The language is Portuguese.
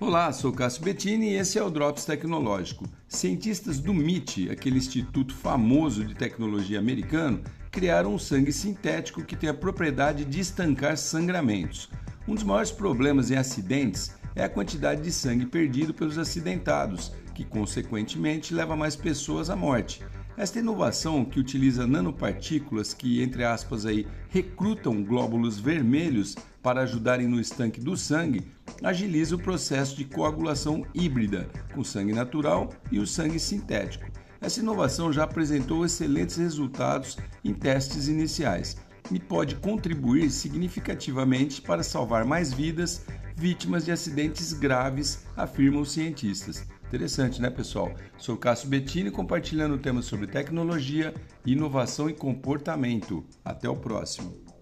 Olá, sou Cássio Bettini e esse é o Drops Tecnológico. Cientistas do MIT, aquele instituto famoso de tecnologia americano, criaram um sangue sintético que tem a propriedade de estancar sangramentos. Um dos maiores problemas em acidentes é a quantidade de sangue perdido pelos acidentados, que consequentemente leva mais pessoas à morte. Esta inovação, que utiliza nanopartículas que, entre aspas, aí, recrutam glóbulos vermelhos para ajudarem no estanque do sangue, agiliza o processo de coagulação híbrida, com sangue natural e o sangue sintético. Essa inovação já apresentou excelentes resultados em testes iniciais e pode contribuir significativamente para salvar mais vidas vítimas de acidentes graves, afirmam os cientistas. Interessante, né, pessoal? Sou Cássio Bettini compartilhando temas sobre tecnologia, inovação e comportamento. Até o próximo.